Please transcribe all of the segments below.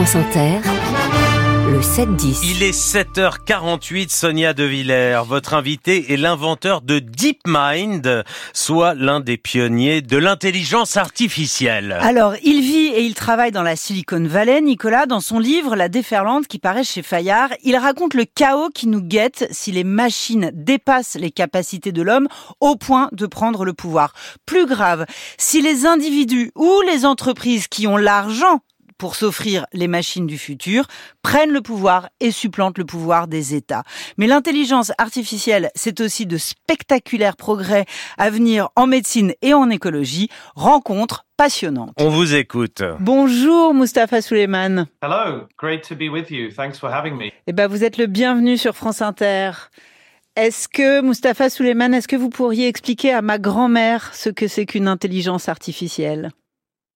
France Inter, le 7-10. Il est 7h48, Sonia De Villers. Votre invité est l'inventeur de DeepMind, soit l'un des pionniers de l'intelligence artificielle. Alors, il vit et il travaille dans la Silicon Valley. Nicolas, dans son livre La déferlante qui paraît chez Fayard, il raconte le chaos qui nous guette si les machines dépassent les capacités de l'homme au point de prendre le pouvoir. Plus grave, si les individus ou les entreprises qui ont l'argent pour s'offrir les machines du futur, prennent le pouvoir et supplantent le pouvoir des États. Mais l'intelligence artificielle, c'est aussi de spectaculaires progrès à venir en médecine et en écologie. Rencontre passionnante. On vous écoute. Bonjour Mustapha Suleiman. Hello, great to be with you. Thanks for having me. Eh ben, vous êtes le bienvenu sur France Inter. Est-ce que, Mustapha Suleiman, est-ce que vous pourriez expliquer à ma grand-mère ce que c'est qu'une intelligence artificielle?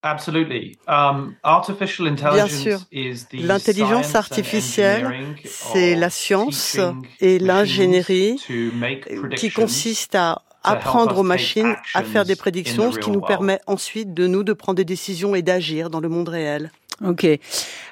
Bien intelligence sûr. is the L'intelligence science and artificielle, c'est la science et l'ingénierie to make qui predictions consiste à apprendre aux machines à faire des prédictions, the ce qui nous world. permet ensuite de nous de prendre des décisions et d'agir dans le monde réel. Ok.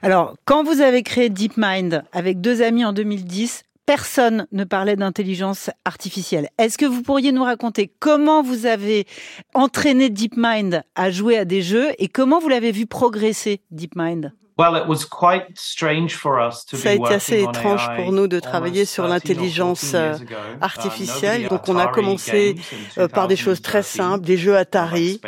Alors, quand vous avez créé DeepMind avec deux amis en 2010, personne ne parlait d'intelligence artificielle. Est-ce que vous pourriez nous raconter comment vous avez entraîné DeepMind à jouer à des jeux et comment vous l'avez vu progresser, DeepMind? Well, it was quite strange for us to Ça a été assez étrange pour nous de travailler sur 13 or l'intelligence 14 years ago. Uh, artificielle. Donc on a Atari commencé euh, par des choses très 2013, simples, des jeux Atari.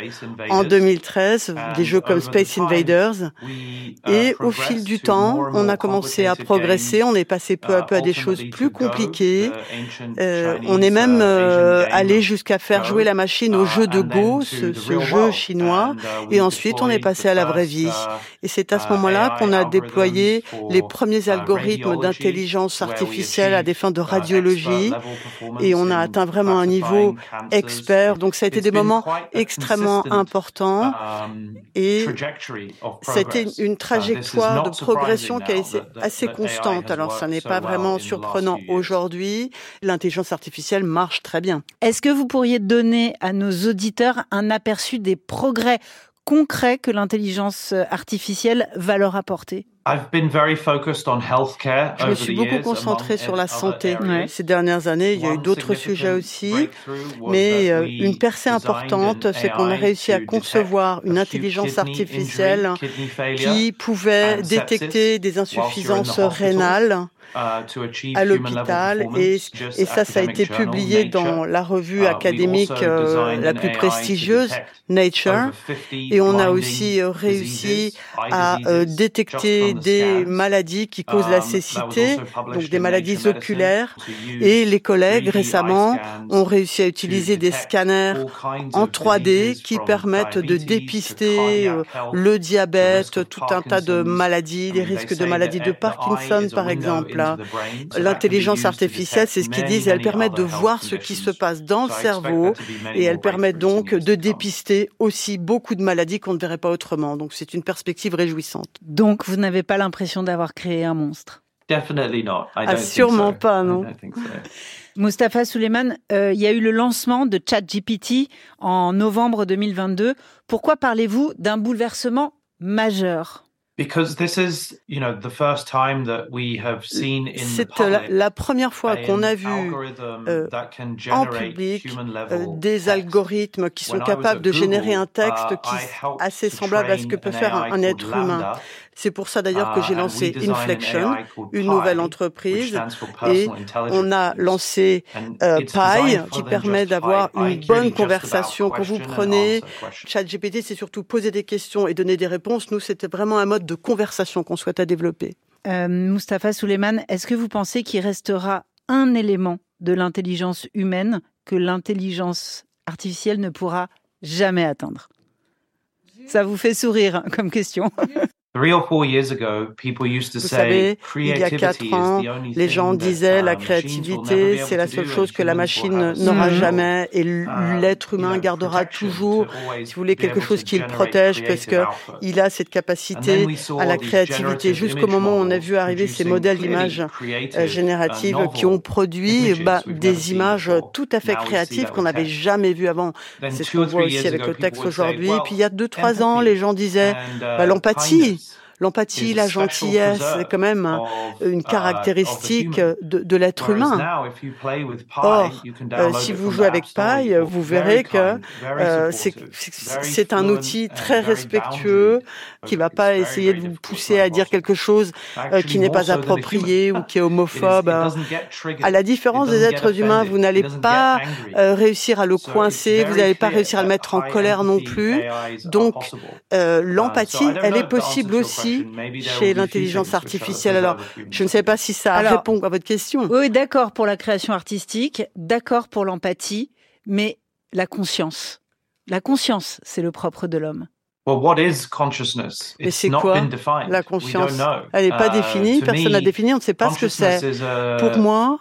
En Invaders. 2013, des jeux comme Space Invaders. we, uh, Et au fil du temps, on a commencé à progresser, on est passé peu à peu à des Uh, choses plus compliquées. Euh, on est même uh, euh, game allé jusqu'à faire jouer la machine au uh, jeu de Go, ce, ce jeu chinois. Uh, Et we ensuite, on est passé the à la vraie vie. uh, Et c'est à ce uh, moment-là Qu'on a algorithms déployé les premiers uh, algorithmes radiology, d'intelligence artificielle à des fins de uh, radiologie. Et on a in atteint vraiment un niveau expert. Donc ça a été It's des moments extrêmement importants. um, Et trajectory of C'était une Uh, trajectoire not de progression qui a surprising été assez constante. Alors ça n'est pas well vraiment surprenant aujourd'hui. L'intelligence artificielle marche très bien. Est-ce que vous pourriez donner à nos auditeurs un aperçu des progrès concrets que l'intelligence artificielle va leur apporter? I've been very focused on healthcare Je me suis the beaucoup years concentré among sur la other santé ces dernières années. Il y a eu d'autres sujets aussi. breakthrough was Mais that euh, we une percée importante, an c'est qu'on a réussi à concevoir detect une intelligence kidney artificielle qui pouvait détecter des insuffisances rénales à human level l'hôpital et, ça, ça a été publié dans la revue Uh, académique euh, la plus prestigieuse, Nature. over 50 Et on a aussi euh, réussi à euh, détecter des maladies qui causent Um, la was cécité, donc des maladies oculaires. Et les collègues 3D eye récemment ont réussi à utiliser des scanners en of 3D diseases qui permettent de dépister euh, le diabète, tout un tas de maladies, they risques de maladies de Parkinson par exemple. Be L'intelligence artificielle, c'est ce qu'ils disent, elle permet de voir ce qui se passe dans le cerveau et elle permet donc de dépister aussi beaucoup de maladies qu'on ne verrait pas autrement. Donc c'est une perspective réjouissante. Donc, vous n'avez pas l'impression d'avoir créé un monstre? Definitely not. I Ah, think sûrement so. pas, non. so. Mustapha Suleiman, euh, il y a eu le lancement de ChatGPT en novembre 2022. Pourquoi parlez-vous d'un bouleversement majeur? Because this is, you know, the first time that we have seen in the C'est la, première fois qu'on a vu euh, en public euh, des text. algorithmes qui sont capables de générer un texte uh, qui est assez semblable à ce que peut faire un, être humain. C'est pour ça d'ailleurs que uh, j'ai lancé Inflection, une nouvelle entreprise, et on a lancé And euh, Pi qui permet d'avoir une bonne conversation. Quand vous question and prenez. ChatGPT, c'est surtout poser des questions et donner des réponses. Nous, c'était vraiment un mode de conversation qu'on souhaitait développer. Euh, Mustapha Suleiman, est-ce que vous pensez qu'il restera un élément de l'intelligence humaine que l'intelligence artificielle ne pourra jamais atteindre? Ça vous fait sourire hein, comme question. Three or four years ago, people used to Vous say savez, il y a creativity quatre is ans, the only les thing gens that, disaient la uh, machines will never créativité, c'est la seule do chose que la machine have a n'aura skill. jamais et Um, l'être humain gardera toujours, si vous voulez, quelque chose qui le protège parce que il a cette And then capacité we saw à la créativité jusqu'au moment où on a vu arriver ces modèles d'images euh, creative, génératives uh, qui ont produit bah, des images tout à fait créatives qu'on n'avait jamais vues avant. C'est ce qu'on voit aussi avec le texte aujourd'hui. Puis il y a deux, trois ans, les gens disaient uh, bah, l'empathie. L'empathie, la gentillesse, c'est quand même une caractéristique de, de l'être humain. Or, si vous jouez avec paille, vous verrez que c'est un outil très respectueux qui va pas essayer de vous pousser à dire quelque chose qui n'est pas approprié ou qui est homophobe. À la différence des êtres humains, vous n'allez pas réussir à le coincer, vous n'allez pas réussir à le mettre en colère non plus. Donc, euh, l'empathie, elle est possible aussi chez l'intelligence artificielle. Alors, je ne sais pas si ça répond à votre question. Oui, d'accord pour la création artistique, d'accord pour l'empathie, mais la conscience. La conscience, c'est le propre de l'homme. Mais c'est quoi la conscience? Elle n'est pas uh, définie, personne n'a défini, on ne sait pas ce que c'est. Pour moi,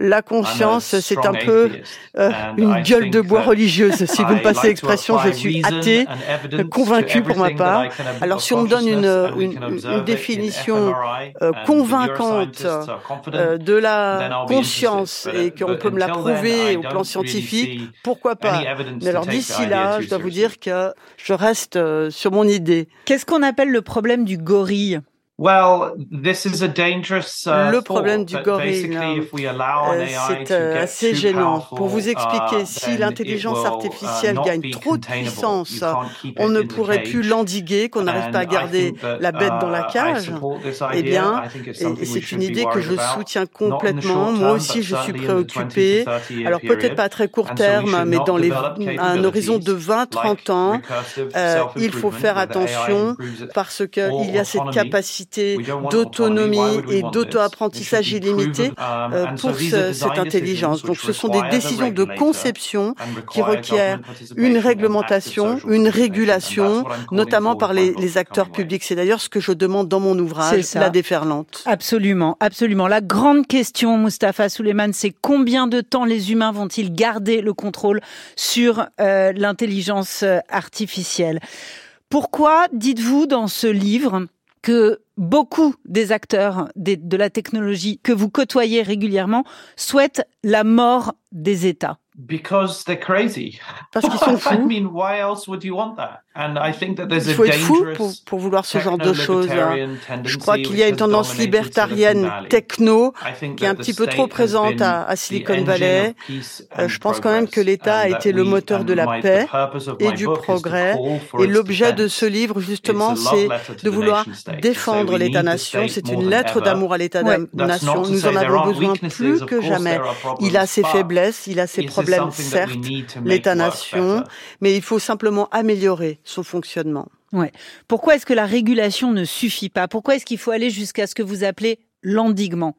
la conscience, c'est un peu euh, une gueule de bois religieuse. Si vous me passez l'expression, je suis athée, convaincu pour ma part. Alors si on me donne une, une, définition euh, convaincante euh, de la conscience et qu'on peut me la prouver au plan scientifique, pourquoi pas? Mais alors d'ici là, je dois vous dire que je reste euh, sur mon idée. Qu'est-ce qu'on appelle le problème du gorille? Well, this is a dangerous, uh, le problème du gorille, euh, c'est euh, assez gênant. Pour vous expliquer, uh, si l'intelligence uh, artificielle gagne trop de puissance, on ne pourrait plus l'endiguer, qu'on n'arrive pas à garder la bête dans la cage. Eh bien, c'est une idée que je soutiens complètement. Moi aussi, je suis préoccupé. Alors peut-être pas à très court terme, mais dans les, à un horizon de 20-30 ans, euh, il faut faire attention parce qu'il y a cette capacité d'autonomie et d'auto-apprentissage illimité um, euh, pour cette intelligence. Donc ce sont des décisions de conception qui requièrent une réglementation, une régulation, notamment par les, acteurs publics. C'est d'ailleurs ce que je demande dans mon ouvrage, La déferlante. Absolument, absolument. La grande question, Mustapha Suleiman, c'est combien de temps les humains vont-ils garder le contrôle sur euh, l'intelligence euh, artificielle? Pourquoi, dites-vous dans ce livre, que beaucoup des acteurs de la technologie que vous côtoyez régulièrement souhaitent la mort des États Because they're crazy. Parce qu'ils sont fous. I mean, why else would you want that? And I think that there's Il faut être fou pour, pour vouloir ce genre de choses. Je crois qu'il y a une tendance libertarienne techno qui est un petit peu trop présente à, à Silicon Valley. Euh, je pense quand même que l'État a été le moteur de la paix et du progrès. Et l'objet de ce livre, justement, c'est de vouloir défendre l'État-nation. C'est une lettre d'amour à l'État-nation. Nous en avons besoin plus que jamais. Il a ses faiblesses, il a ses problèmes certes, l'État-nation, mais il faut simplement améliorer son fonctionnement. Ouais. Pourquoi est-ce que la régulation ne suffit pas? Pourquoi est-ce qu'il faut aller jusqu'à ce que vous appelez l'endiguement?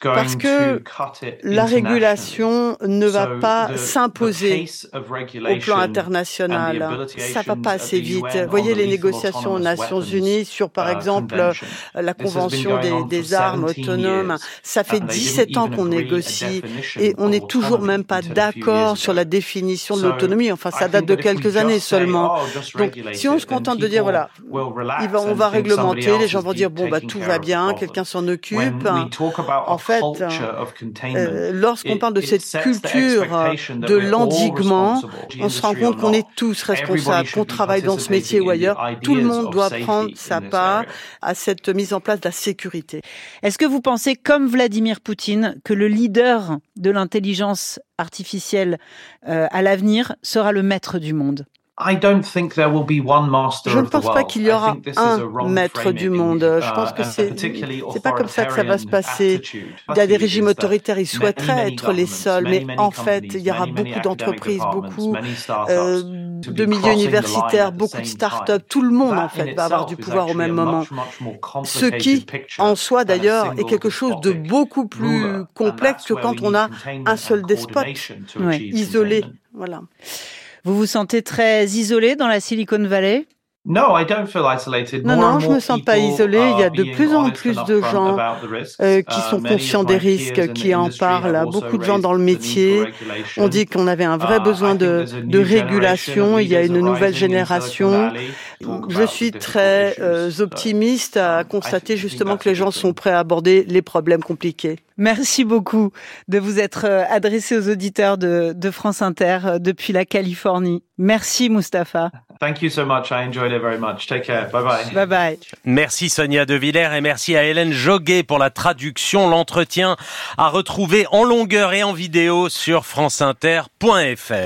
Parce que la régulation ne va pas s'imposer au plan international. Ça va pas assez vite. Vous voyez les négociations aux Nations Unies sur, par uh, exemple, la Convention des, des armes autonomes. Ça fait 17 ans qu'on négocie et on n'est toujours même pas d'accord sur la définition de l'autonomie. Enfin, ça date de quelques années seulement. Oh, Donc, si on se contente de dire, voilà, on va réglementer, les gens vont dire, bon, bah, tout tout va bien, quelqu'un s'en occupe. En fait, euh, lorsqu'on parle de cette culture de l'endiguement, on se rend compte qu'on est tous responsables, qu'on travaille dans ce métier ou ailleurs. Tout le monde doit prendre sa part à cette mise en place de la sécurité. Est-ce que vous pensez, comme Vladimir Poutine, que le leader de l'intelligence artificielle euh, à l'avenir sera le maître du monde? Je ne pense pas qu'il y aura un maître du monde. Je pense que uh, c'est c'est pas comme ça que ça va se passer. Il y a des régimes autoritaires, ils souhaiteraient être les seuls, mais en fait, il y aura beaucoup d'entreprises, beaucoup euh, de milieux universitaires, beaucoup de start-up. Tout le monde, en fait, va avoir du pouvoir au même moment. Ce qui, en soi, d'ailleurs, est quelque chose de beaucoup plus complexe que quand on a un seul despote isolé. Voilà. Vous vous sentez très isolé dans la Silicon Valley? Non, non, je me sens pas isolé. Il y a de plus en plus de gens euh, qui uh, sont conscients des risques, qui en parlent. Beaucoup de gens dans le métier ont dit qu'on avait un vrai uh, besoin de, de régulation. Il y a une nouvelle génération. Je suis très euh, optimiste à um, constater justement que les gens sont prêts à aborder les problèmes compliqués. Merci beaucoup de vous être euh, adressé aux auditeurs de, de France Inter depuis la Californie. Merci Mustapha. Thank you so much. I enjoyed it very much. Take care. Bye bye. Bye bye. Merci Sonia De Villers et merci à Hélène Joguet pour la traduction. L'entretien à retrouver en longueur et en vidéo sur franceinter.fr.